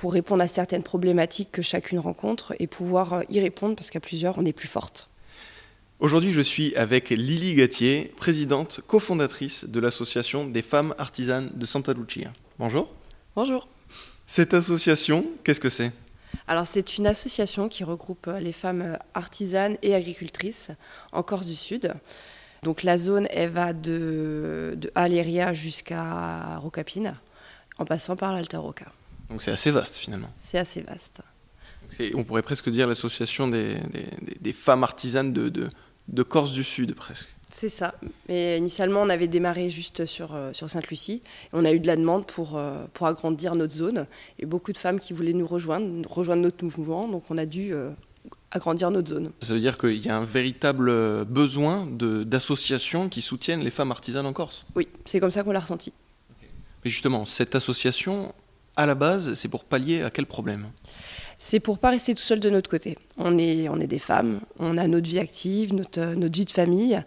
pour répondre à certaines problématiques que chacune rencontre et pouvoir euh, y répondre parce qu'à plusieurs, on est plus forte. Aujourd'hui, je suis avec Lily Gatier, présidente cofondatrice de l'association des femmes artisanes de Santa Lucia. Bonjour. Bonjour. Cette association, qu'est-ce que c'est? Alors, c'est une association qui regroupe euh, les femmes artisanes et agricultrices en Corse du Sud. Donc, la zone, elle va de, de Aléria jusqu'à Rocapine, en passant par l'Alta Roca. Donc, c'est assez vaste finalement. C'est assez vaste. on pourrait presque dire l'association des, des, femmes artisanes de, de, de Corse du Sud, presque. C'est ça. Mais initialement, on avait démarré juste sur, euh, sur Sainte-Lucie. On a eu de la demande pour, euh, pour agrandir notre zone. Et beaucoup de femmes qui voulaient nous rejoindre, rejoindre notre mouvement. Donc on a dû euh, agrandir notre zone. Ça veut dire qu'il y a un véritable besoin d'associations qui soutiennent les femmes artisanes en Corse? Oui, c'est comme ça qu'on l'a ressenti. Mais justement, cette association, à la base, c'est pour pallier à quel problème? C'est pour pas rester tout seul de notre côté. On est, on est des femmes, on a notre vie active, notre, notre vie de famille.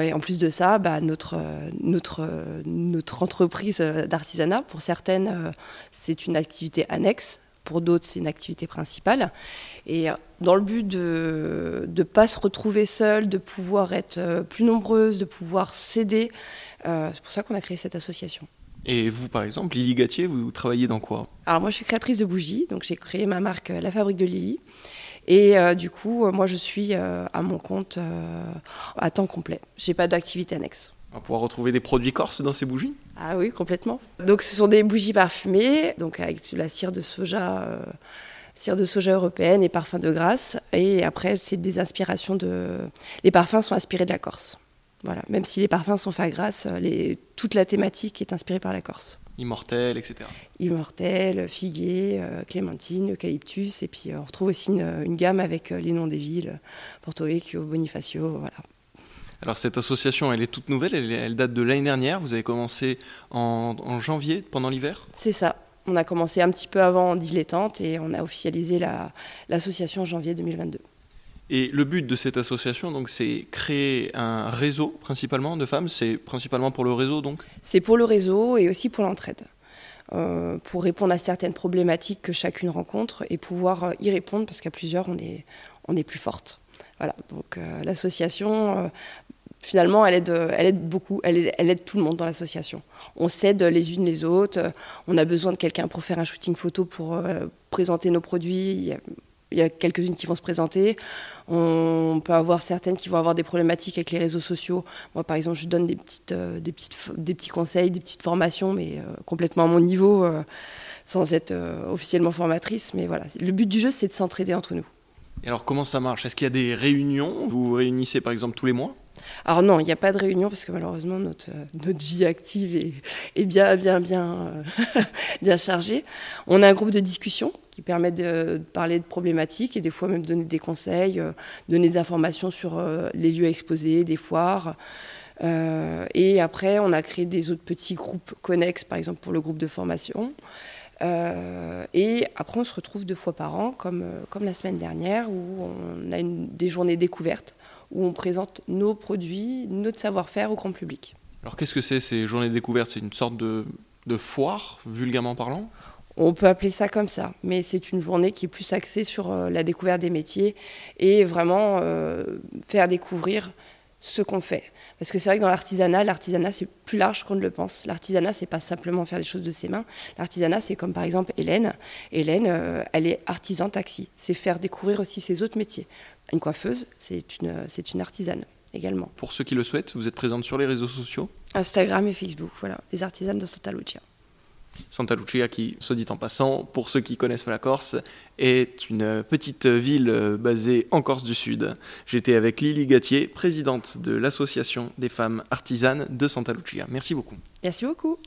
Et en plus de ça, bah, notre, notre, notre entreprise d'artisanat, pour certaines, c'est une activité annexe. Pour d'autres, c'est une activité principale. Et dans le but de ne pas se retrouver seule, de pouvoir être plus nombreuse, de pouvoir s'aider, euh, c'est pour ça qu'on a créé cette association. Et vous, par exemple, Lily Gatier, vous travaillez dans quoi? Alors moi, je suis créatrice de bougies, donc j'ai créé ma marque euh, La Fabrique de Lily. Et euh, du coup, euh, moi, je suis à mon compte à temps complet. J'ai pas d'activité annexe. On va pouvoir retrouver des produits corses dans ces bougies? Ah oui, complètement. Donc ce sont des bougies parfumées, donc avec la cire de soja, cire de soja européenne et parfum de grâce. Et après, c'est des inspirations de. Les parfums sont inspirés de la Corse. Voilà, même si les parfums sont faits grâce, les, toute la thématique est inspirée par la Corse. Immortel, etc. Immortel, figuier, euh, clémentine, eucalyptus, et puis euh, on retrouve aussi une, gamme avec euh, les noms des villes, Porto Vecchio, Bonifacio, voilà. Alors cette association, elle est toute nouvelle, elle, date de l'année dernière, vous avez commencé en, en janvier, pendant l'hiver? C'est ça, on a commencé un petit peu avant en dilettante et on a officialisé l'association en janvier 2022. Et le but de cette association, donc, c'est créer un réseau principalement de femmes. C'est principalement pour le réseau, donc? C'est pour le réseau et aussi pour l'entraide, euh, pour répondre à certaines problématiques que chacune rencontre et pouvoir euh, y répondre parce qu'à plusieurs on est on est plus forte. Voilà. Donc euh, l'association. Finalement, elle aide, elle aide beaucoup, elle aide, elle aide tout le monde dans l'association. On s'aide les unes les autres. On a besoin de quelqu'un pour faire un shooting photo, pour présenter nos produits il y a quelques-unes qui vont se présenter. On peut avoir certaines qui vont avoir des problématiques avec les réseaux sociaux. Moi, par exemple, je donne des, petites, euh, des, petites, des petits conseils, des petites formations, mais euh, complètement à mon niveau, euh, sans être officiellement formatrice. Mais voilà, le but du jeu, c'est de s'entraider entre nous. Et alors, comment ça marche? Est-ce qu'il y a des réunions? Vous vous réunissez, par exemple, tous les mois? Alors non, il n'y a pas de réunion parce que malheureusement notre, notre vie active est, est bien, bien, bien, bien chargée. On a un groupe de discussion qui permet de parler de problématiques et des fois même donner des conseils, euh, donner des informations sur euh, les lieux exposés, des foires. Euh, et après, on a créé des autres petits groupes connexes, par exemple pour le groupe de formation. et après, on se retrouve deux fois par an, comme, comme la semaine dernière, où on a des journées découvertes où on présente nos produits, notre savoir-faire au grand public. Alors qu'est-ce que c'est ces journées découvertes? C'est une sorte de foire, vulgairement parlant? On peut appeler ça comme ça, mais c'est une journée qui est plus axée sur euh, la découverte des métiers et vraiment euh, faire découvrir ce qu'on fait. Parce que c'est vrai que dans l'artisanat, l'artisanat c'est plus large qu'on ne le pense. L'artisanat c'est pas simplement faire les choses de ses mains. L'artisanat c'est comme par exemple Hélène. Hélène, euh, elle est artisan taxi. C'est faire découvrir aussi ses autres métiers. Une coiffeuse, c'est une, c'est une artisane également. Pour ceux qui le souhaitent, vous êtes présente sur les réseaux sociaux? Instagram et Facebook, voilà, les artisanes de Santa Lucia. Santa Lucia, qui, soit dit en passant, pour ceux qui connaissent la Corse, est une petite ville basée en Corse du Sud. J'étais avec Lily Gatier, présidente de l'association des femmes artisanes de Santa Lucia. Merci beaucoup. Merci beaucoup.